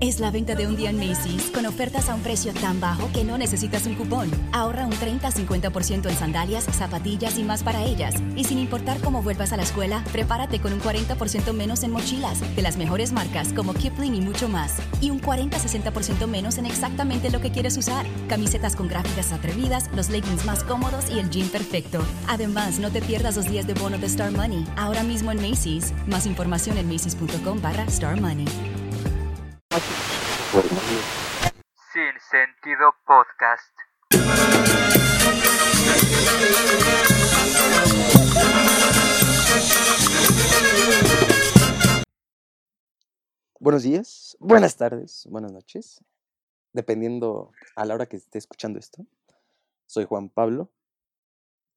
Es la venta de un día en Macy's con ofertas a un precio tan bajo que no necesitas un cupón. Ahorra un 30-50% en sandalias, zapatillas y más para ellas. Y sin importar cómo vuelvas a la escuela, prepárate con un 40% menos en mochilas de las mejores marcas como Kipling y mucho más. Y un 40-60% menos en exactamente lo que quieres usar. Camisetas con gráficas atrevidas, los leggings más cómodos y el jean perfecto. Además, no te pierdas los días de bono de Star Money. Ahora mismo en Macy's. Más información en macy's.com barra Star Money. Sin Sentido Podcast. Buenos días, buenas tardes, buenas noches, dependiendo a la hora que esté escuchando esto. Soy Juan Pablo.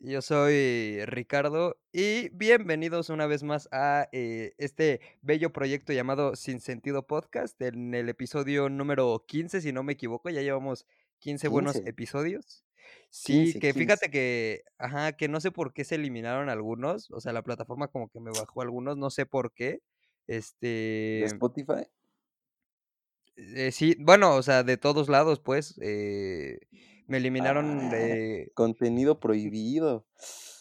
Yo soy Ricardo y bienvenidos una vez más a eh, este bello proyecto llamado Sin Sentido Podcast en el episodio número 15, si no me equivoco, ya llevamos 15, buenos 15. episodios. Sí, 15, que fíjate 15. que, ajá, que no sé por qué se eliminaron algunos, o sea, la plataforma como que me bajó algunos, no sé por qué. Este, Spotify. eh, sí, bueno, o sea, de todos lados, pues, eh, me eliminaron Ah, de... contenido prohibido.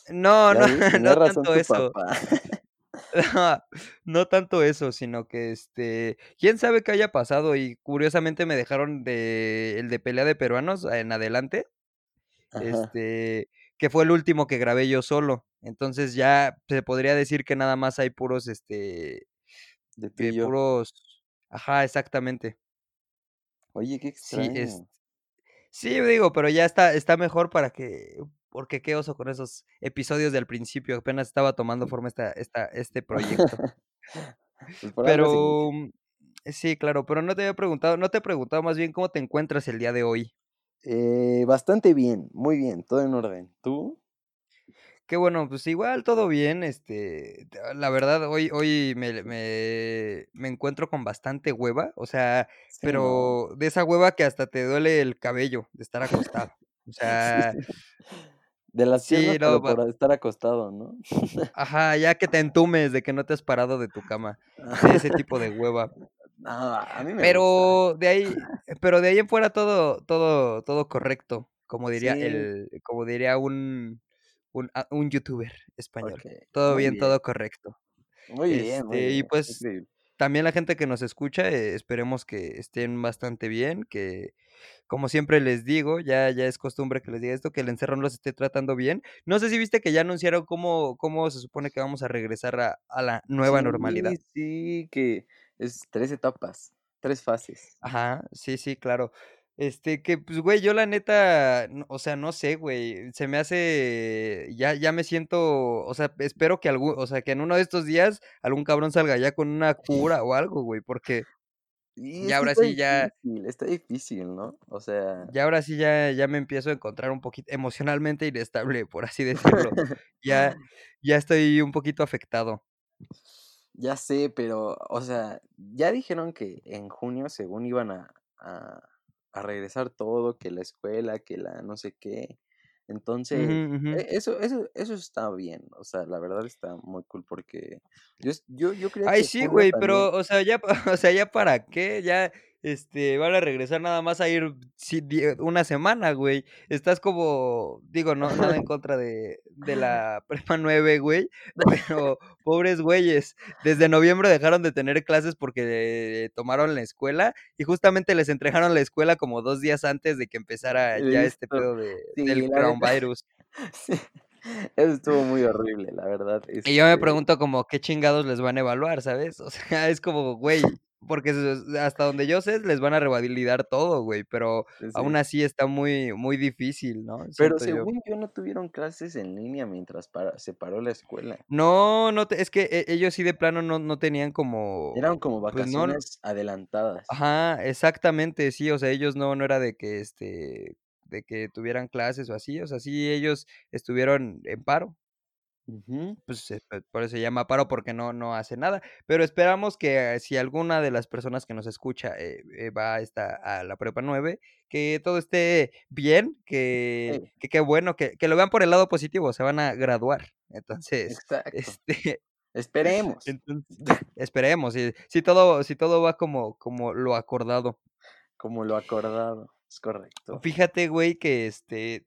No, Ya no, ves, no tanto eso. Ajá, no tanto eso, sino que, este, quién sabe qué haya pasado y curiosamente me dejaron de el de pelea de peruanos en adelante, Ajá. este, que fue el último que grabé yo solo. Entonces ya se podría decir que nada más hay puros, este, De puros, ajá, exactamente. Oye, qué Sí, es, extraño. Sí, digo, pero ya está, está mejor para que, porque qué oso con esos episodios del principio, apenas estaba tomando forma esta, esta, este proyecto. Pues. Pero, sí, claro, pero no te había preguntado, no te he preguntado más bien cómo te encuentras el día de hoy. Eh, bastante bien, muy bien, todo en orden. ¿Tú? Qué bueno, pues igual todo bien, este, t- la verdad, hoy, hoy me, me, me encuentro con bastante hueva, o sea, Sí, pero de esa hueva que hasta te duele el cabello de estar acostado. O Sí. sea, De las sí, no, por estar acostado, ¿no? ajá, ya que te entumes de que no te has parado de tu cama, de ese tipo de hueva. No, a mí me gusta. Pero de ahí, pero de ahí en fuera todo, todo, todo correcto, como diría el, como diría un, un, ah, un youtuber español. Todo bien, bien, todo correcto. muy bien, muy Este, y pues increíble. también la gente que nos escucha, eh, esperemos que estén bastante bien, que como siempre les digo, ya, ya es costumbre que les diga esto, que el encerrón los esté tratando bien. No sé si viste que ya anunciaron cómo, cómo se supone que vamos a regresar a, a la nueva normalidad. Sí, que es tres etapas, tres fases. Ajá, sí, sí, claro. Este, que pues, güey, yo la neta, o sea, no sé, güey, se me hace, ya, ya me siento, o sea, espero que algún, o sea, que en uno de estos días algún cabrón salga ya con una cura o algo, güey, porque Y ya ahora sí, ya, difícil, está difícil, ¿no? O sea, ya ahora sí, ya, ya me empiezo a encontrar un poquito emocionalmente inestable, por así decirlo. Ya, ya estoy un poquito afectado. ya sé, pero, o sea, ya dijeron que en junio, según iban a, a, a regresar todo, que la escuela, que la no sé qué. Entonces, e- eso, eso, eso está bien, o sea, la verdad está muy cool porque yo, yo, yo creía Ay, que sí, güey, también, pero, o sea, ya, pa- o sea, ya para qué, ya, este, van a regresar nada más a ir una semana, güey. Estás como, digo, no, nada en contra de, de la prepa 9, güey, pero pobres güeyes, desde noviembre dejaron de tener clases porque tomaron la escuela y justamente les entregaron la escuela como dos días antes de que empezara ya este pedo de, Sí, del coronavirus. sí, eso estuvo muy horrible, la verdad, Y yo me este, pregunto como, ¿qué chingados les van a evaluar, sabes? O sea, es como, güey, porque hasta donde yo sé les van a revalidar todo, güey, pero aún sí. así está muy, muy difícil, ¿no? Pero Siento según yo no tuvieron clases en línea mientras para- se paró la escuela. No, no, te- es que e- ellos sí de plano no, no tenían como, Eran como pues no, vacaciones adelantadas. ajá, exactamente, sí, o sea, ellos no, no era de que, este, de que tuvieran clases o así, o sea, sí, ellos estuvieron en paro. Pues por eso se llama paro porque no, no hace nada. Pero esperamos que eh, si alguna de las personas que nos escucha eh, eh, va a, esta, a la prepa 9, que todo esté bien, que, Sí, que qué bueno, que, que lo vean por el lado positivo, se van a graduar. Entonces, exacto. este, Esperemos. Entonces, esperemos, si, si todo, si todo va como, como lo acordado. Como lo acordado. Es correcto. Fíjate, güey, que este.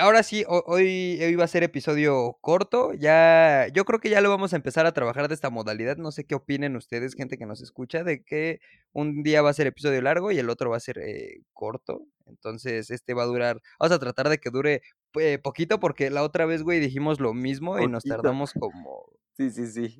Ahora sí, ho- hoy, hoy va a ser episodio corto. Ya, yo creo que ya lo vamos a empezar a trabajar de esta modalidad. No sé qué opinen ustedes, gente que nos escucha, de que un día va a ser episodio largo y el otro va a ser eh, corto. Entonces, este va a durar. Vamos a tratar de que dure eh, poquito, porque la otra vez, güey, dijimos lo mismo y nos tardamos como Sí, sí, sí.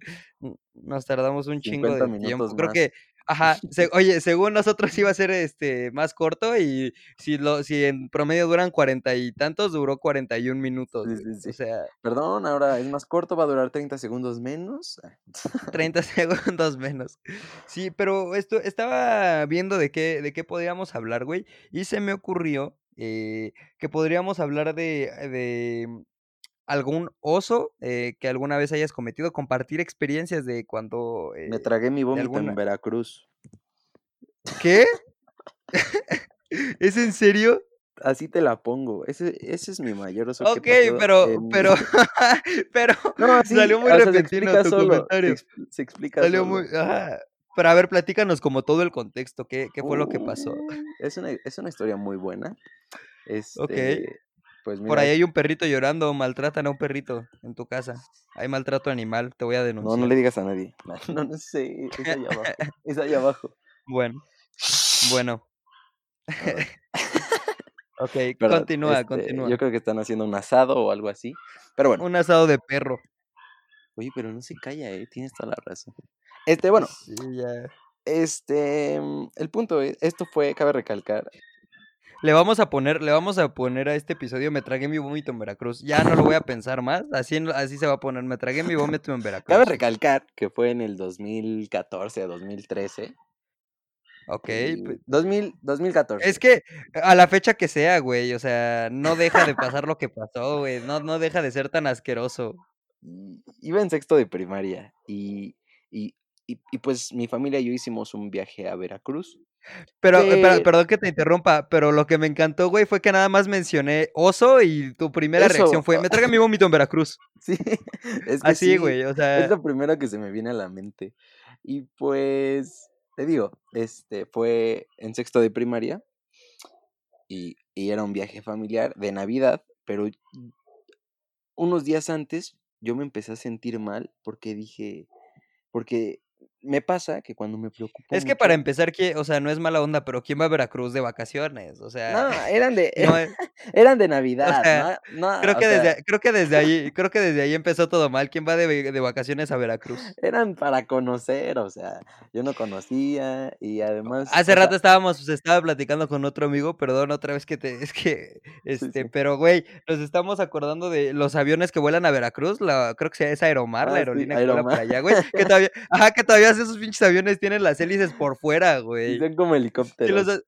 nos tardamos un chingo 50 de tiempo. Creo que, ajá, se- oye, según nosotros iba a ser este más corto y si lo, si en promedio duran cuarenta y tantos, duró 41 minutos, Sí, sí, sí. O sea, Perdón, ahora es más corto, va a durar 30 segundos menos. Ah, 30 segundos menos. Sí, pero esto estaba viendo de qué, de qué podríamos hablar, güey, y se me ocurrió eh, que podríamos hablar de, de algún oso eh, que alguna vez hayas cometido, compartir experiencias de cuando Me eh, tragué mi vómito alguna- en Veracruz. ¿Qué? ¿Es en serio? Así te la pongo. Ese, ese es mi mayor oso Ok, que pero, en pero, pero No, sí, salió muy se repentino tu solo, se comentario. expl- Se, explica Salió solo. muy, ajá. Pero a ver, platícanos como todo el contexto, ¿qué, qué fue lo que pasó? Uh, Es una, es una historia muy buena. Este, Pues Por ahí hay un perrito llorando, maltratan a un perrito en tu casa. Hay maltrato animal, te voy a No, denunciar. no le digas a nadie. No, no sé, es allá abajo. Es allá abajo. Bueno, bueno. ok, Perdón, continúa, este, continúa. Yo creo que están haciendo un asado o algo así. Pero bueno, Un asado de perro. oye, pero no se calla, eh. Tienes toda la razón. Este, bueno, Sí, ya. este, el punto es, esto fue, cabe recalcar, Le vamos a poner, le vamos a poner a este episodio Me tragué mi vómito en Veracruz. Ya no lo voy a pensar más. Así, así se va a poner. Me tragué mi vómito en Veracruz. cabe recalcar que fue en el 2014, 2013. Ok. y- pues, 2000, 2014. Es que a la fecha que sea, güey. O sea, no deja de pasar lo que pasó, güey. No, no deja de ser tan asqueroso. iba en sexto de primaria y, y, y, y pues mi familia y yo hicimos un viaje a Veracruz. Pero, eh, pero- perdón que te interrumpa, pero lo que me encantó, güey, fue que nada más mencioné oso y tu primera Eso, reacción fue, me tragué mi vómito en Veracruz. Sí, es que Así, sí, güey, o sea, Es lo primero que se me viene a la mente. Y pues, te digo, este fue en sexto de primaria y, y era un viaje familiar de Navidad, pero unos días antes yo me empecé a sentir mal porque dije, porque me pasa que cuando me preocupo es que para empezar, o sea, no es mala onda, pero ¿quién va a Veracruz de vacaciones? O sea, No, eran de, no eran de Navidad, sea, ¿no? No, creo que sea, desde, creo que desde ahí, creo que desde ahí empezó todo mal. ¿Quién va de, de vacaciones a Veracruz? eran para conocer, o sea, yo no conocía y además... Hace sea, rato estábamos, se estaba platicando con otro amigo, perdón, otra vez que te, es que, este, sí. pero güey, nos estamos acordando de los aviones que vuelan a Veracruz, la, creo que es Aeromar, Ah, la sí, aerolínea que vuela Aeromar. allá, güey, que todavía, ajá, que todavía esos pinches aviones tienen las hélices por fuera, güey. son como helicópteros. los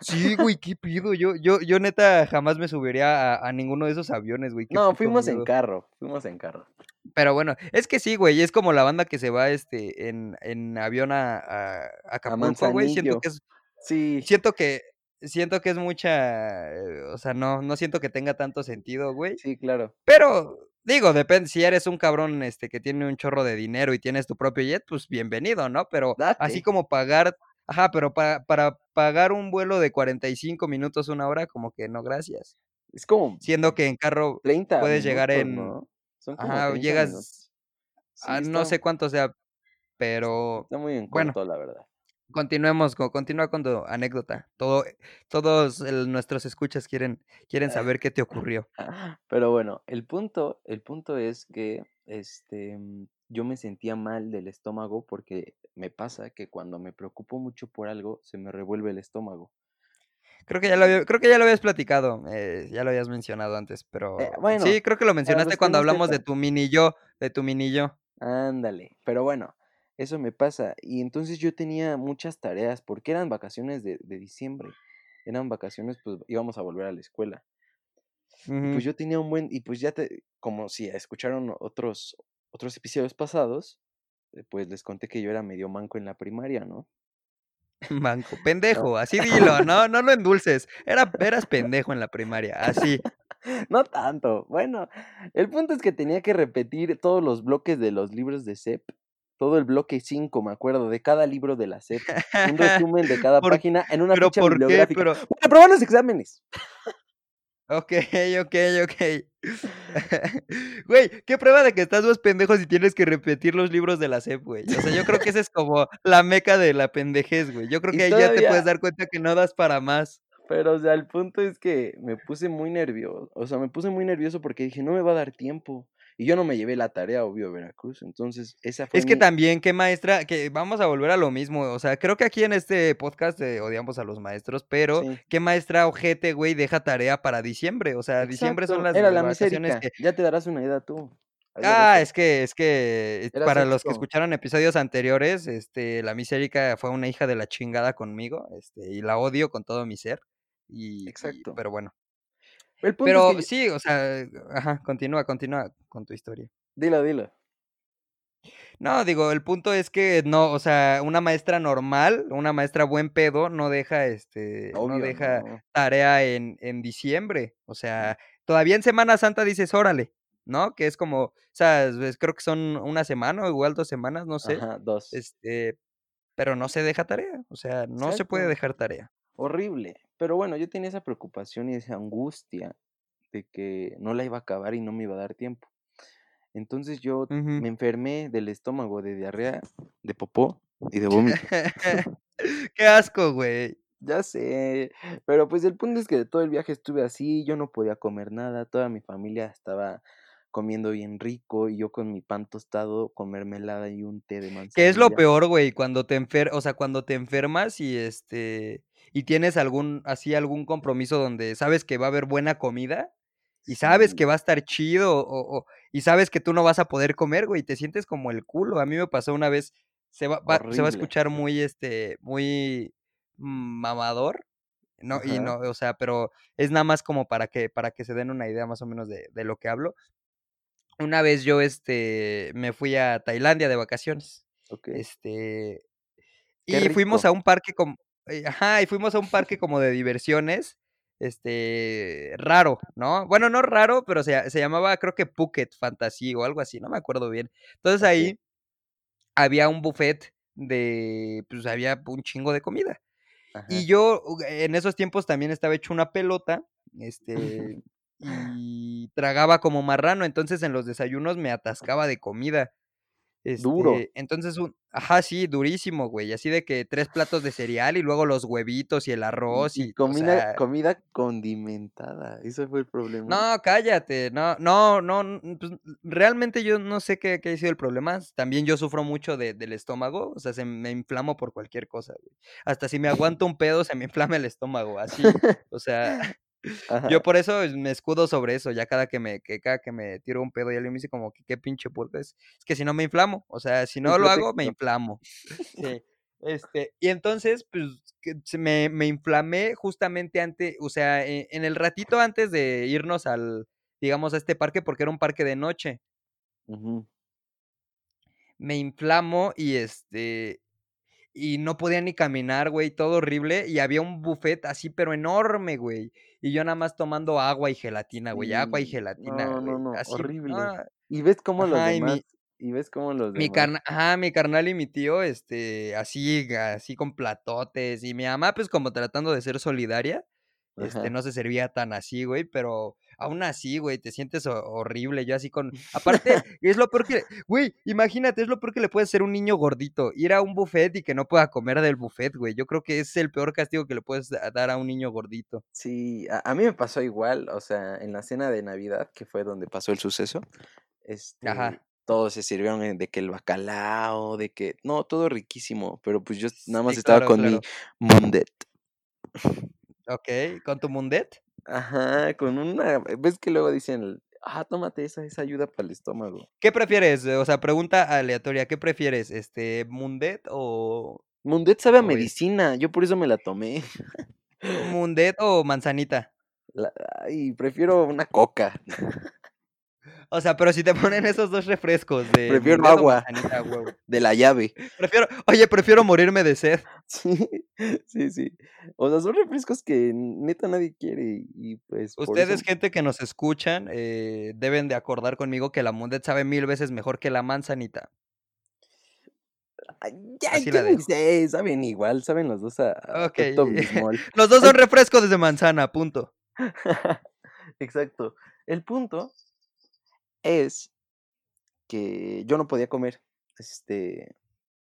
Sí, güey, qué pido. Yo, yo, yo neta jamás me subiría a, a ninguno de esos aviones, güey. No, fuimos en carro, fuimos en carro. Pero bueno, es que sí, güey, es como la banda que se va este en, en avión a, a a Acapulco, güey. Siento que es, Sí, siento que, siento que es mucha, eh, o sea, no, no siento que tenga tanto sentido, güey. sí, claro. Pero, digo, depende, si eres un cabrón este que tiene un chorro de dinero y tienes tu propio jet, pues bienvenido, ¿no? Pero así Date. como pagar, ajá, pero pa- para pagar un vuelo de 45 minutos, una hora, como que no, gracias. Es como Siendo que en carro 30 puedes llegar en- ¿no? Son como Ajá, 30 llegas. Sí, a no sé cuánto sea, pero Está muy en bueno. corto, la verdad. Continuemos, con, continúa con tu anécdota. Todo, todos el- nuestros escuchas quieren, quieren saber qué te ocurrió. Pero bueno, el punto, el punto es que este mm, yo me sentía mal del estómago porque me pasa que cuando me preocupo mucho por algo se me revuelve el estómago. Creo que ya lo, había- creo que ya lo habías platicado, eh, ya lo habías mencionado antes, pero Eh, bueno, sí, creo que lo mencionaste cuando hablamos de tu mini yo, de tu mini yo. Ándale, pero bueno, eso me pasa. Y entonces yo tenía muchas tareas porque eran vacaciones de, de diciembre. Eran vacaciones, pues íbamos a volver a la escuela. Ujú. pues yo tenía un buen, y pues ya te, como si escucharon otros, otros episodios pasados, eh, pues les conté que yo era medio manco en la primaria, ¿no? Manco, pendejo, así dilo, no, no lo endulces. Era, eras pendejo en la primaria, así. No tanto. Bueno, el punto es que tenía que repetir todos los bloques de los libros de SEP. Todo el bloque 5, me acuerdo, de cada libro de la SEP. Un resumen de cada página en una ¿Pero ficha por qué? bibliográfica. Pero, Bueno, aprobar los exámenes. ok, ok, ok. Güey, qué prueba de que estás más pendejo si tienes que repetir los libros de la SEP, güey. O sea, yo creo que esa es como la meca de la pendejez, güey. Yo creo Y que ahí ya te puedes dar cuenta que no das para más. Pero, o sea, el punto es que me puse muy nervioso. O sea, me puse muy nervioso porque dije, no me va a dar tiempo. Y yo no me llevé la tarea, obvio, Veracruz. Entonces, esa fue Es que también, qué maestra, que vamos a volver a lo mismo. O sea, creo que aquí en este podcast eh, odiamos a los maestros, pero Sí. qué maestra ojete, güey, deja tarea para diciembre. O sea, diciembre son las Era la misérica. que. Ya te darás una idea tú. Ah, es que, es que Era para los que escucharon episodios anteriores, este, la misérica fue una hija de la chingada conmigo, este, y la odio con todo mi ser. Y, y- Exacto. pero bueno. El punto Pero es que... sí, o sea, ajá, continúa, continúa con tu historia. Dilo, dilo. No, digo, el punto es que no, o sea, una maestra normal, una maestra buen pedo, no deja, este, no deja no. tarea en, en diciembre. O sea, todavía en Semana Santa dices, órale, ¿no? Que es como, o sea, creo que son una semana o igual dos semanas, no sé. Ajá, dos. Este, pero no se deja tarea, o sea, no se puede dejar tarea. Horrible. Pero bueno, yo tenía esa preocupación y esa angustia de que no la iba a acabar y no me iba a dar tiempo. Entonces yo me enfermé del estómago, de diarrea, de popó y de vómito. Qué asco, güey. Ya sé, pero pues el punto es que de todo el viaje estuve así, yo no podía comer nada, toda mi familia estaba comiendo bien rico y yo con mi pan tostado, con mermelada y un té de manzanilla. ¿Qué es lo peor, güey? Cuando te enfer, o sea, cuando te enfermas y este y tienes algún así algún compromiso donde sabes que va a haber buena comida y sabes Sí, que va a estar chido o, o- y sabes que tú no vas a poder comer, güey, te sientes como el culo. A mí me pasó una vez, se va, va- se va a escuchar muy este muy mamador, no y no, o sea, pero es nada más como para que para que se den una idea más o menos de, de lo que hablo. Una vez yo este me fui a Tailandia de vacaciones. Este, Qué y fuimos a un parque como, eh, ajá, y fuimos a un parque como de diversiones, este, raro, ¿no? Bueno, no raro, pero se, se llamaba, creo que Phuket Fantasy o algo así, no me acuerdo bien. Entonces ahí había un buffet de, pues había un chingo de comida. Ajá. Y yo en esos tiempos también estaba hecho una pelota, este, y tragaba como marrano, entonces en los desayunos me atascaba de comida. Duro. Este, entonces, un, ajá, sí, durísimo, güey, así de que tres platos de cereal y luego los huevitos y el arroz y y, o comida, sea, comida condimentada. Ese fue el problema. no, cállate, no, no, no, pues, realmente yo no sé qué, qué ha sido el problema. También yo sufro mucho de- del estómago, o sea, se me inflamo por cualquier cosa, güey. Hasta si me aguanto un pedo, se me inflama el estómago, así, o sea, Ajá. yo por eso me escudo sobre eso, ya cada que me, que cada que me tiro un pedo y alguien me dice como que qué pinche puerco es, es que si no me inflamo, o sea, si no lo hago, me inflamo. Sí. Este, y entonces, pues, me, me inflamé justamente antes, o sea, e- en, el ratito antes de irnos al, digamos, a este parque, porque era un parque de noche, me inflamo y este, y no podía ni caminar, güey, todo horrible, y había un buffet así, pero enorme, güey, y yo nada más tomando agua y gelatina, güey, agua y gelatina, No, no, no. así, Horrible. ah, Y ves cómo los mi, demás. Y ves cómo los Mi carna ajá, mi carnal y mi tío, este, así, así con platotes, y mi mamá, pues, como tratando de ser solidaria, este, no se servía tan así, güey, pero aún así, güey, te sientes ho horrible, yo así con aparte, es lo peor que güey, imagínate, es lo peor que le puede hacer un niño gordito, ir a un buffet y que no pueda comer del buffet, güey, yo creo que es el peor castigo que le puedes da dar a un niño gordito. Sí, a, a mí me pasó igual, o sea, en la cena de Navidad, que fue donde pasó el suceso, este, Ajá. todos se sirvieron eh, de que el bacalao, de que, no, todo riquísimo, pero pues yo nada más Sí, estaba claro, con mi mundet. Okey, ¿con tu mundet? Ajá, con una, ves que luego dicen, ah, tómate esa, esa ayuda para el estómago. ¿Qué prefieres? O sea, pregunta aleatoria, ¿qué prefieres? Este, ¿mundet o Mundet sabe a medicina, yo por eso me la tomé. mundet o manzanita? La- ay, prefiero una coca. O sea, pero si te ponen esos dos refrescos de Prefiero agua. manzanita. De la llave. Prefiero, oye, prefiero morirme de sed. Sí, sí, sí. O sea, son refrescos que neta nadie quiere y, pues Ustedes, eso gente que nos escuchan, eh, deben de acordar conmigo que la Mundet sabe mil veces mejor que la manzanita. Ay, ya, Así la sé, saben igual, saben los dos a, a Ok. Pepto-Bismol. Los dos son refrescos de manzana, punto. Exacto. El punto es que yo no podía comer este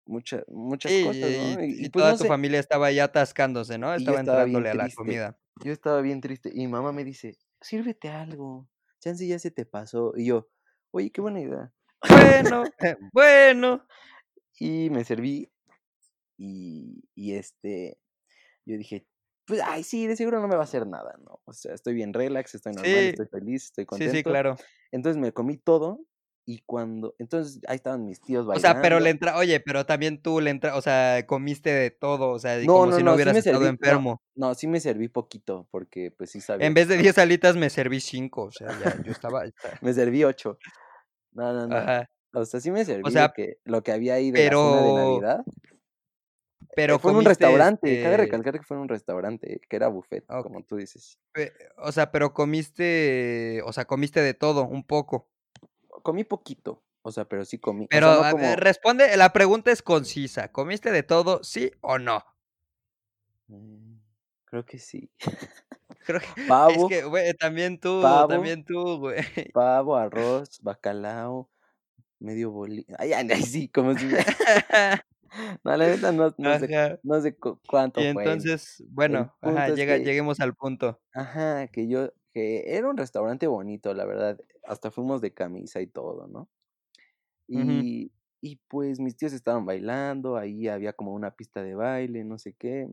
mucha- muchas Y, cosas, y- ¿no? Y, y y pues toda no tu sé, familia estaba ya atascándose, ¿no? Estaba estaba entrándole a la comida. Yo estaba bien triste y mamá me dice, sírvete algo, chance ya se te pasó. Y yo, oye, qué buena idea. Bueno, bueno. Y me serví y, y este, yo dije, pues, ay, sí, de seguro no me va a hacer nada, ¿no? O sea, estoy bien relax, estoy normal, Sí, estoy feliz, estoy sí, contento. sí, claro. Entonces me comí todo y cuando, entonces ahí estaban mis tíos O sea, pero le bailando. entra, oye, pero también tú le entra, o sea, comiste de todo, o sea, No, como no, si no hubieras estado serví, enfermo. no, sí me serví poquito porque pues sí sabía En vez de estaba. 10 alitas me serví 5, o sea, ya, yo estaba, Me serví ocho. No, no, no. ajá. O sea, sí me O serví lo sea, que, lo que había ahí de la cena de pero, Navidad. Eh, pero fue en un restaurante, cabe este, recalcar que fue en un restaurante, que era buffet, ok, como tú dices. o sea, pero comiste, o sea, comiste de todo, un poco. Comí poquito, o sea, pero sí comí. O Pero sea, no a ver, como. responde, la pregunta es concisa. ¿Comiste de todo, sí o no? Mm, Creo que sí. Creo que es Pavo, que, güey, también tú, pavo, también tú, güey. pavo, arroz, bacalao, medio boli. Ay, ay, ay, sí, como si. No, la neta no, no sé, no sé cu- cuánto Y fue. entonces, bueno, ajá, llega, que, lleguemos al punto. ajá, que yo, que era un restaurante bonito, la verdad. Hasta fuimos de camisa y todo, ¿no? Y, y pues mis tíos estaban bailando, ahí había como una pista de baile, no sé qué.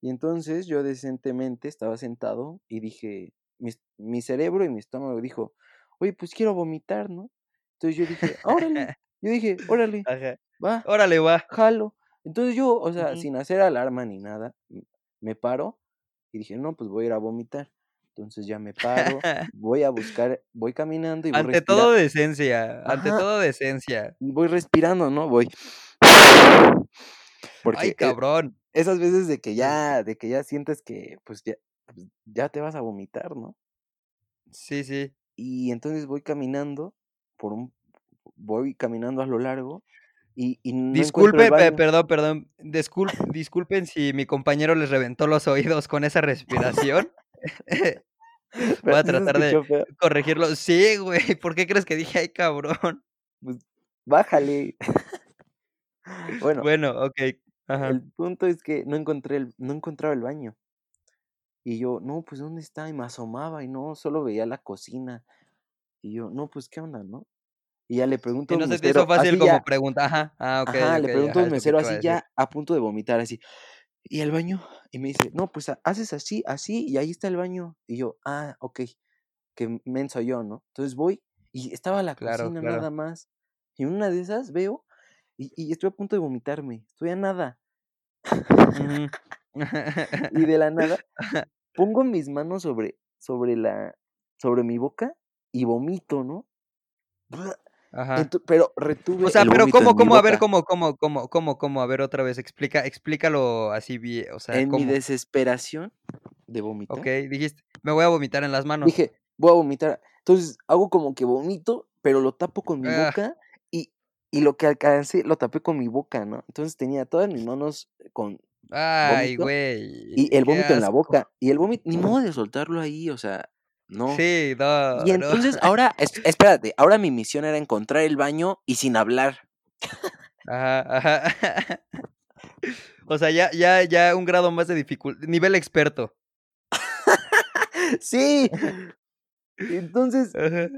Y entonces yo decentemente estaba sentado y dije, mi, mi cerebro y mi estómago dijo, oye, pues quiero vomitar, ¿no? Entonces yo dije, órale, yo dije, órale, Ajá. Va, Órale, va. jalo. Entonces yo, o sea, sin hacer alarma ni nada, me paro y dije, no, pues voy a ir a vomitar. Entonces ya me paro, voy a buscar, voy caminando y voy Ante todo decencia, ante todo decencia. y voy respirando, ¿no? Voy. Porque Ay, e- cabrón. esas veces de que Eh, ya, de que ya sientes que pues ya, pues, ya te vas a vomitar, ¿no? Sí, sí. Y entonces voy caminando por un, voy caminando a lo largo y, y no Disculpe, perdón, perdón. Discul- disculpen si mi compañero les reventó los oídos con esa respiración. Voy a tratar de feo. corregirlo. Sí, güey. ¿Por qué crees que dije, ay, cabrón? Pues bájale. Bueno, Bueno, ok. Ajá. el punto es que no encontré el, no encontraba el baño. Y yo, no, pues ¿dónde está? Y me asomaba y no, solo veía la cocina. Y yo, no, pues ¿qué onda, no? Y ya le pregunto Y a no un se te hizo fácil como ya, pregunta. Ajá. Ah, ok, ajá, le ok. pregunto a un que mesero a así ya a punto de vomitar, así. ¿Y el baño? Y me dice, no, pues ha- haces así, así, y ahí está el baño. Y yo, ah, ok, qué menso yo, ¿no? Entonces voy y estaba la Claro, cocina claro. nada más. Y en una de esas veo y, y estoy a punto de vomitarme, estoy a nada. Ujú. Y de la nada pongo mis manos sobre, sobre la, sobre mi boca y vomito, ¿no? Ajá. Pero O retuve sea, el pero ¿cómo, cómo? A ver. ¿cómo, cómo, cómo, cómo, cómo? A ver, otra vez, explica, explícalo así bien, o sea, En mi desesperación de Ok, vomitar, dijiste, me voy a vomitar en las manos. dije, voy a vomitar. Entonces hago como que vomito, pero lo tapo con mi Ah, boca y, y lo que alcancé lo tapé con mi boca, ¿no? Entonces tenía todas mis manos con ay, güey, y el vómito en la boca. Y el vómito, ni modo de soltarlo ahí, o sea, no. Sí, Y no, no. entonces ahora, es- espérate, ahora mi misión era encontrar el baño y sin hablar. Ajá, ajá. O sea, ya, ya, ya un grado más de dificultad, nivel experto. sí. Entonces, Ajá.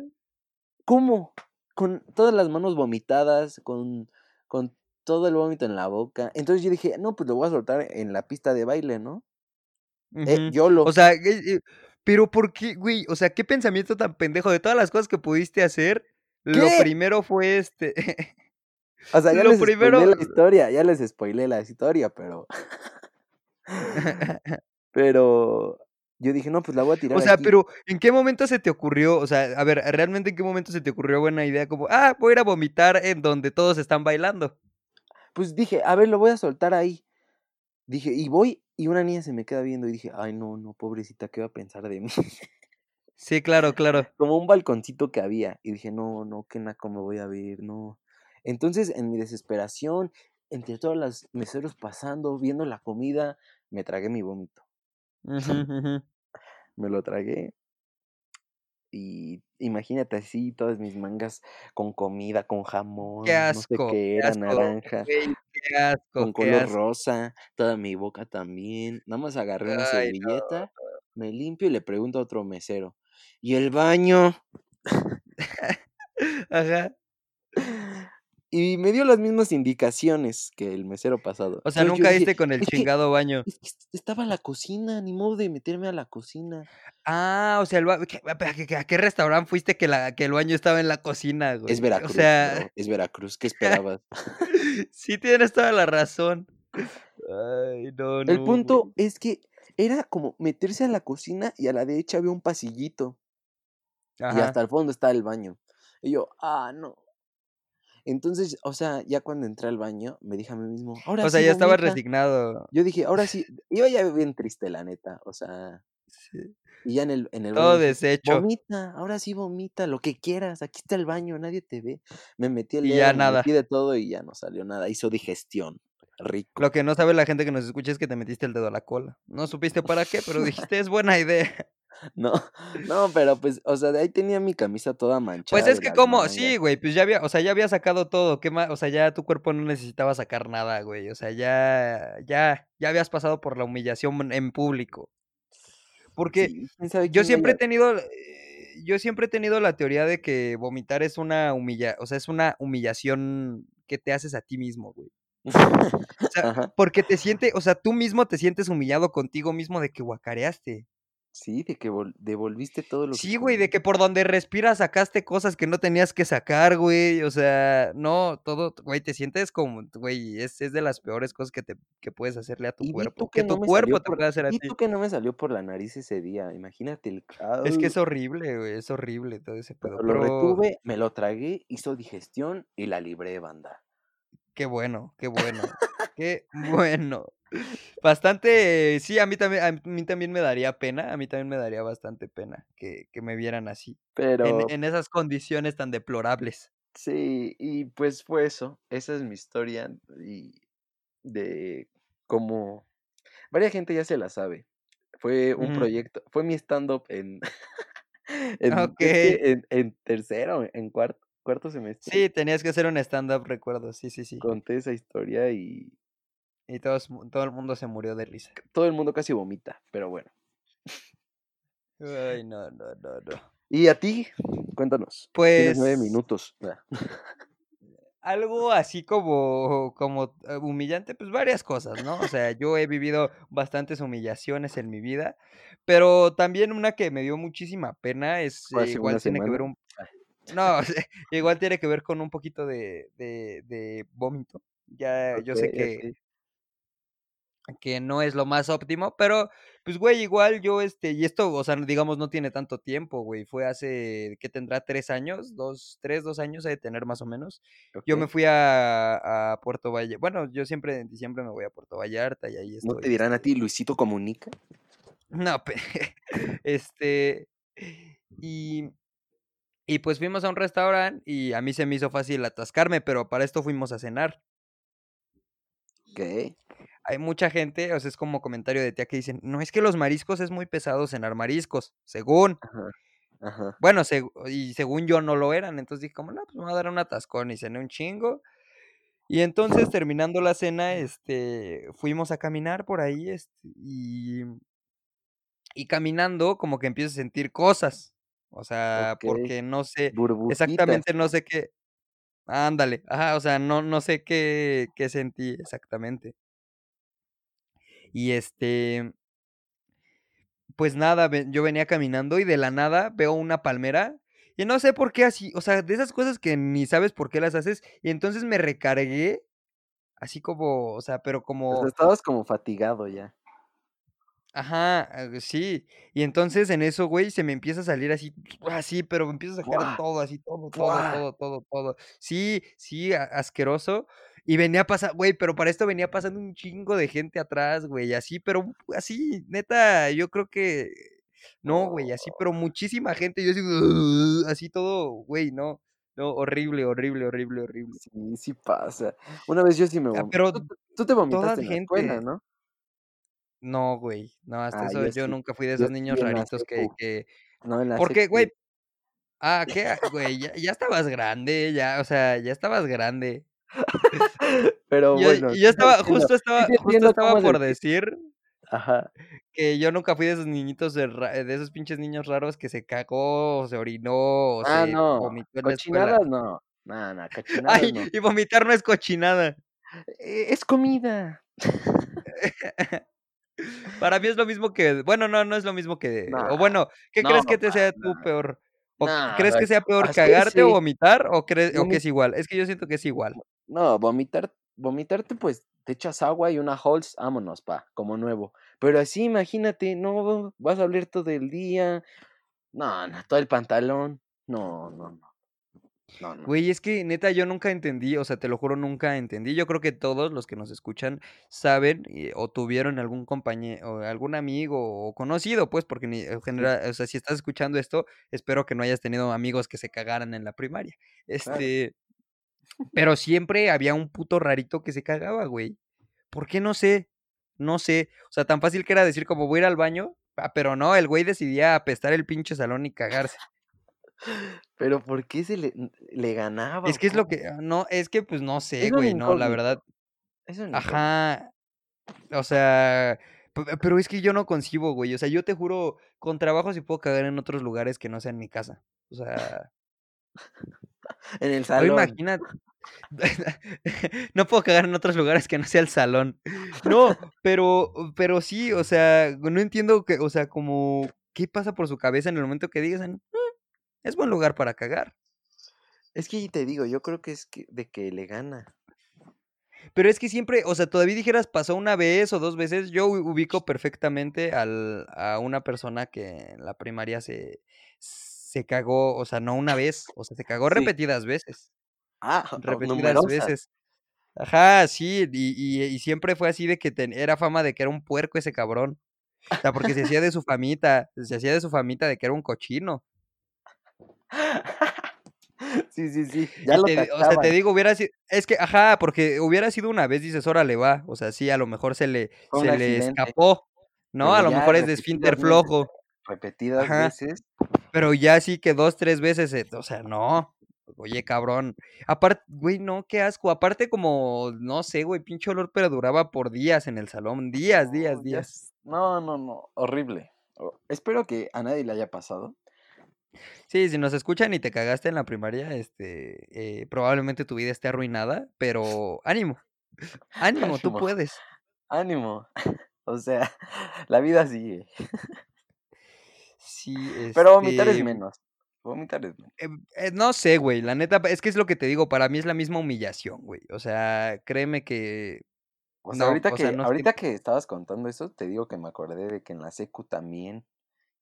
¿cómo? Con todas las manos vomitadas, con, con todo el vómito en la boca. Entonces yo dije, no, pues lo voy a soltar en la pista de baile, ¿no? Eh, yo lo. O sea, eh, eh, pero ¿por qué, güey? O sea, qué pensamiento tan pendejo. De todas las cosas que pudiste hacer, lo primero fue este. O sea, ya lo les spoilé primero. la historia, ya les spoilé la historia, pero. Pero. Yo dije, no, pues la voy a tirar O sea, aquí. pero ¿en qué momento se te ocurrió? O sea, a ver, ¿realmente en qué momento se te ocurrió buena idea? Como, ah, voy a ir a vomitar en donde todos están bailando. Pues dije, a ver, lo voy a soltar ahí. Dije, y voy, y una niña se me queda viendo y dije, ay, no, no, pobrecita, ¿qué va a pensar de mí? Sí, claro, claro. Como un balconcito que había. Y dije, no, no, qué naco me voy a ver, no. Entonces, en mi desesperación, entre todos los meseros pasando, viendo la comida, me tragué mi vómito. Me lo tragué. Y imagínate así, todas mis mangas con comida, con jamón, Qué no sé asco, qué qué era, asco, naranja, qué asco, con color asco. rosa, toda mi boca también. Nada más agarré una no. servilleta, me limpio y le pregunto a otro mesero. ¿Y el baño? Ajá. Y me dio las mismas indicaciones que el mesero pasado. O sea, yo nunca diste con el es que, chingado baño. es que est- estaba la cocina, ni modo de meterme a la cocina. Ah, o sea, el ba ¿qué a qué a qué restaurante fuiste que la que el baño estaba en la cocina, Es güey? O Veracruz, sea, es Veracruz, ¿qué esperabas? sí tienes toda la razón. Ay, no, El no, punto güey. es que era como meterse a la cocina y a la derecha había un pasillito y hasta el fondo estaba el baño. Y yo, ah, no. Entonces, o sea, ya cuando entré al baño, me dije a mí mismo, ahora O sea, sí ya vomita. resignado. Yo dije, ahora sí, iba ya bien triste, la neta, o sea, Sí. y ya en el, en el Todo baño deshecho. vomita, ahora sí vomita, lo que quieras, aquí está el baño, nadie te ve. Me metí el Y ya me nada. metí de todo y ya no salió nada, hizo digestión, rico. Lo que no sabe la gente que nos escucha es que te metiste el dedo a la cola. No supiste para qué, pero dijiste: "Es buena idea". No, no, pero pues, o sea, de ahí tenía mi camisa toda Pues manchada es de que como sí, güey, pues ya había, o sea, ya había sacado todo, ¿qué más? O sea, ya tu cuerpo no necesitaba sacar nada, güey. O sea, ya ya ya habías pasado por la humillación en público. Porque Sí, yo siempre he tenido, eh, yo siempre he tenido la teoría de que vomitar es una humilla o sea, es una humillación que te haces a ti mismo, güey. O sea, Ajá. porque te siente, o sea, tú mismo te sientes humillado contigo mismo de que guacareaste. Sí, de que vol- devolviste todo lo que Sí, güey, de que por donde respiras sacaste cosas que no tenías que sacar, güey. O sea, no, todo, güey, te sientes como, güey, es, es de las peores cosas que te que puedes hacerle a tu Y cuerpo. que Que no tu me cuerpo salió te por, puede hacer a ti. tú que no me salió por la nariz ese día. Imagínate el, Es que es horrible, güey, es horrible todo ese pero pedo. lo Pero retuve, me lo tragué, hizo digestión y la libré, banda. qué bueno, qué bueno, qué bueno. Bastante, sí, a mí también, a mí también me daría pena, a mí también me daría bastante pena que, que me vieran así, en, Pero en esas condiciones tan deplorables. sí, y pues fue eso. Esa es mi historia y de cómo varias gente ya se la sabe. Fue un proyecto, fue mi stand-up en, en, en, en tercero, en cuarto, cuarto semestre, Sí, tenías que hacer un stand-up, recuerdo, sí, sí, sí. conté esa historia y Y todos, todo el mundo se murió de risa. todo el mundo casi vomita, pero bueno. Ay, no, no, no, no. ¿Y a ti? Cuéntanos. Tienes nueve Pues minutos. Ah, algo así como, como eh, humillante, pues varias cosas, ¿no? O sea, yo he vivido bastantes humillaciones en mi vida, pero también una que me dio muchísima pena es ¿Fue eh, igual tiene que ver un... No, igual tiene que ver con un poquito de, de, de vómito. Ya, yo sé que. Que no es lo más óptimo, pero pues, güey, igual yo, este, y esto, o sea, digamos, no tiene tanto tiempo, güey, fue hace, ¿qué tendrá? ¿Tres años? ¿Dos, tres, dos años de tener más o menos? Yo me ok. fui a, a Puerto Vallarta, bueno, yo siempre en diciembre me voy a Puerto Vallarta y ahí ¿No estoy, te dirán a este, ti Luisito Comunica? no, este, y, y pues fuimos a un restaurante y a mí se me hizo fácil atascarme, pero para esto fuimos a cenar. ¿Qué? Hay mucha gente, o sea, es como comentario de tía que dicen, no, es que los mariscos es muy pesado cenar mariscos, según. Ajá. Ajá. Bueno, seg- y según yo no lo eran, entonces dije como, no, pues me voy a dar un atascón y cené un chingo. Y entonces terminando la cena, este, fuimos a caminar por ahí, este, y, y caminando como que empiezo a sentir cosas. O sea, porque no sé, Burbujitas. exactamente no sé qué. Ándale, ajá, o sea, no, no sé qué, qué sentí exactamente. Y este, pues nada, yo venía caminando y de la nada veo una palmera y no sé por qué así, o sea, de esas cosas que ni sabes por qué las haces y entonces me recargué, así como, o sea, pero como, estabas como fatigado ya. Ajá, ah, sí. Y entonces en eso, güey, se me empieza a salir así, así, pero me empieza a sacar ¡Buah! todo, así, todo, todo, ¡Buah! todo, todo, todo. Sí, sí, asqueroso. Y venía pasando, güey, pero para esto venía pasando un chingo de gente atrás, güey, así, pero así, neta, yo creo que, no, güey, así, pero muchísima gente, yo así, así todo, güey, no, no, horrible, horrible, horrible, horrible. Sí, sí pasa. Una vez yo sí me Ah, vom pero tú tú te vomitaste en la escuela, gente. ¿no? No, güey, no, hasta Ah, eso yo yo sí. nunca fui de Yo esos sí niños raritos que, que, No, en la porque, güey, ah, ¿qué? Ah, Güey, ya, ya estabas grande, ya, o sea, ya estabas grande. Pero yo, bueno, yo estaba, justo estaba, justo estaba es por decir Ajá. que yo nunca fui de esos niñitos de, ra- de esos pinches niños raros que se cagó, o se orinó, o Ah, se no, vomitó en la escuela. cochinadas no. No, no, cochinadas Ay, no. y vomitar no es cochinada. Eh, es comida. Para mí es lo mismo que, bueno, no, no es lo mismo que, o bueno, ¿qué no, crees que te sea no. peor? ¿O No, crees que sea peor cagarte o vomitar o crees, o que es igual? Es que yo siento que es igual. No, vomitar vomitarte, pues, te echas agua y una Halls, vámonos, pa, como nuevo. Pero así, imagínate, no, vas a oler todo el día. No, no, todo el pantalón. No, no, no. No, no. Güey, es que neta yo nunca entendí, o sea, te lo juro, nunca entendí. Yo creo que todos los que nos escuchan saben eh, o tuvieron algún compañero, algún amigo o conocido, pues, porque ni, en general, o sea, si estás escuchando esto, espero que no hayas tenido amigos que se cagaran en la primaria. claro. Este, pero siempre había un puto rarito que se cagaba, güey. ¿Por qué? No sé, no sé. O sea, tan fácil que era decir como voy a ir al baño, ah, pero no, el güey decidía apestar el pinche salón y cagarse. Pero ¿por qué se le, le ganaba Es que es lo que, ah, no, es que pues no sé, güey, no, la verdad. Es una incógnita. Ajá, o sea, pe- pero es que yo no concibo, güey. O sea, yo te juro, con trabajo sí puedo cagar en otros lugares que no sean mi casa. O sea, En el salón. imagínate. No puedo cagar en otros lugares que no sea el salón. No, pero, pero sí, o sea, no entiendo que, o sea, como, ¿qué pasa por su cabeza en el momento que digas, "Mm, es buen lugar para cagar? Es que te digo, yo creo que es que de que le gana. Pero es que siempre, o sea, todavía dijeras, pasó una vez o dos veces, yo ubico perfectamente al, a una persona que en la primaria se, se cagó, o sea, no una vez, o sea, se cagó Sí. repetidas veces, Ah, o- repetidas numerosas. veces. Ajá, sí, y, y- y siempre fue así de que ten- era fama de que era un puerco ese cabrón. O sea, porque se hacía de su famita, se hacía de su famita de que era un cochino. Sí, sí, sí. Ya lo te, o sea, te digo, hubiera sido, es que, ajá, porque hubiera sido una vez, dices, órale, va, o sea, sí, a lo mejor se le, se le escapó, ¿no? Pero A lo mejor es de esfínter flojo, repetidas ajá, veces. pero ya sí que dos, tres veces, eh, o sea, no, oye, cabrón, aparte, güey, no, qué asco, aparte como, no sé, güey, pinche olor, pero duraba por días en el salón, días, días, No, días. no, no, no. Horrible. Espero que a nadie le haya pasado. Sí, si nos escuchan y te cagaste en la primaria, este, eh, probablemente tu vida esté arruinada, pero ánimo, ánimo, tú puedes. Ánimo. O sea, la vida sigue. Sí, Pero vomitar es este, menos. Vomitar es menos. eh, eh, no sé, güey, la neta, es que es lo que te digo, para mí es la misma humillación, güey. O sea, créeme que O sea, no, ahorita o sea, que, no ahorita que estabas contando eso, te digo que me acordé de que en la secu también.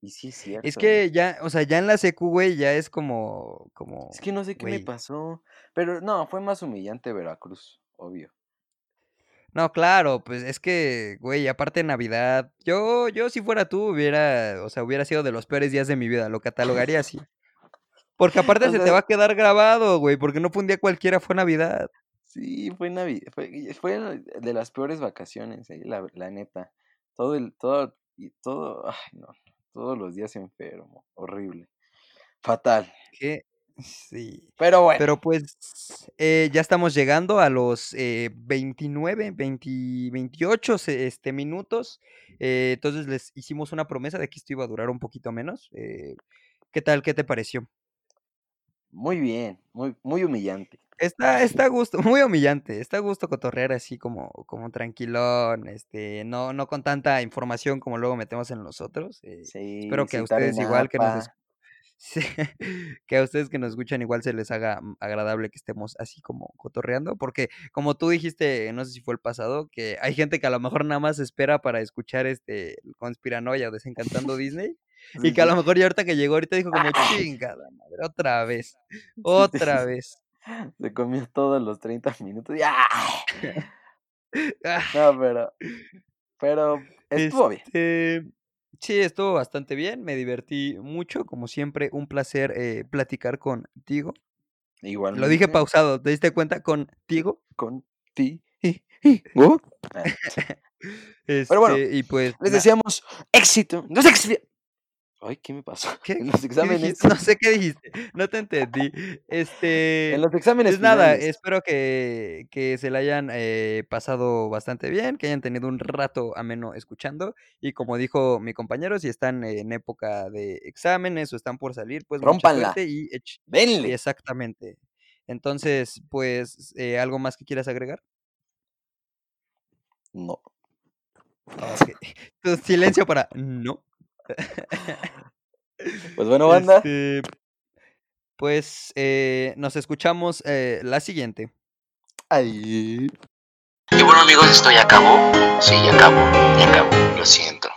Y sí es Es cierto, ¿eh? que ya, o sea, ya en la secu, güey, ya es como, como, Es que no sé qué me pasó. Pero no, fue más humillante Veracruz, obvio. No, claro, pues es que, güey, aparte de Navidad, yo, yo si fuera tú, hubiera, o sea, hubiera sido de los peores días de mi vida, lo catalogaría así. Porque aparte O se te va a quedar grabado, güey, porque no fue un día cualquiera, fue Navidad. sí, fue Navidad. Fue, fue de las peores vacaciones, eh, la, la neta. Todo el, todo, y todo, ay, no, todos los días enfermo, horrible. Fatal. Sí. Pero bueno, Pero pues eh, ya estamos llegando a los eh, 29, 20, 28 se- este, minutos. eh, entonces les hicimos una promesa de que esto iba a durar un poquito menos. eh, ¿qué tal? ¿Qué te pareció? Muy bien, muy, muy humillante. Está, está a gusto, muy humillante, está a gusto cotorrear así como, como tranquilón, este, no, no con tanta información como luego metemos en nosotros. eh, Sí, espero que a ustedes igual que nos. Sí, que a ustedes que nos escuchan igual se les haga mm, agradable que estemos así como cotorreando, porque como tú dijiste, no sé si fue el pasado, que hay gente que a lo mejor nada más espera para escuchar este conspiranoia o desencantando Disney, y que a lo mejor ya ahorita que llegó ahorita dijo como chingada madre, otra vez, otra vez. Se comió todos los 30 minutos. y ¡ah! Ah, No, pero. Pero estuvo bien. Este, sí, estuvo bastante bien, me divertí mucho, como siempre, un placer eh, platicar contigo. Lo dije pausado, ¿te diste cuenta? Contigo. Contigo. Ah, Este, bueno, y pues. Les deseamos éxito. Qué. Ay, ¿qué me pasó? ¿Qué, En los exámenes. No sé qué dijiste, no te entendí. Este. En los exámenes Pues nada, espero que, que se la hayan eh, pasado bastante bien, que hayan tenido un rato ameno escuchando. Y como dijo mi compañero, si están en época de exámenes o están por salir, pues suerte y Denle. Exactamente. Entonces, pues, eh, ¿algo más que quieras agregar? No. Ok. Tu silencio para no. Pues bueno, banda. Este, pues eh, nos escuchamos eh, la siguiente. Ay. Y bueno amigos, esto ya acabó. Sí, ya acabó, ya acabó, lo siento.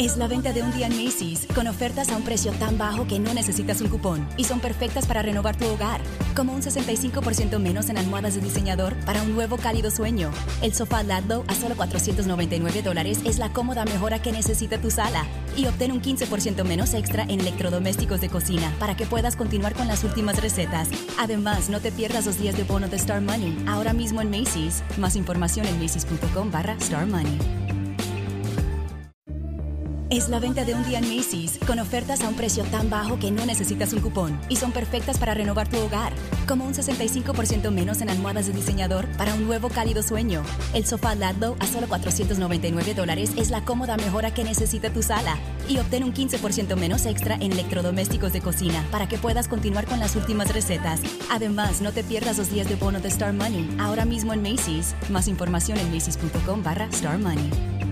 Es la venta de un día en Macy's, con ofertas a un precio tan bajo que no necesitas un cupón y son perfectas para renovar tu hogar, como un 65% menos en almohadas de diseñador para un nuevo cálido sueño. El sofá Ladlow a solo 499 dólares es la cómoda mejora que necesita tu sala y obtén un 15% menos extra en electrodomésticos de cocina para que puedas continuar con las últimas recetas. Además, no te pierdas los días de bono de Star Money, ahora mismo en Macy's. Más información en macy's.com barra Star Money. Es la venta de un día en Macy's, con ofertas a un precio tan bajo que no necesitas un cupón y son perfectas para renovar tu hogar, como un 65% menos en almohadas de diseñador para un nuevo cálido sueño. El sofá Ladlow a solo 499 dólares es la cómoda mejora que necesita tu sala y obtén un 15% menos extra en electrodomésticos de cocina para que puedas continuar con las últimas recetas. Además, no te pierdas los días de bono de Star Money, ahora mismo en Macy's. Más información en macy's.com barra Star Money.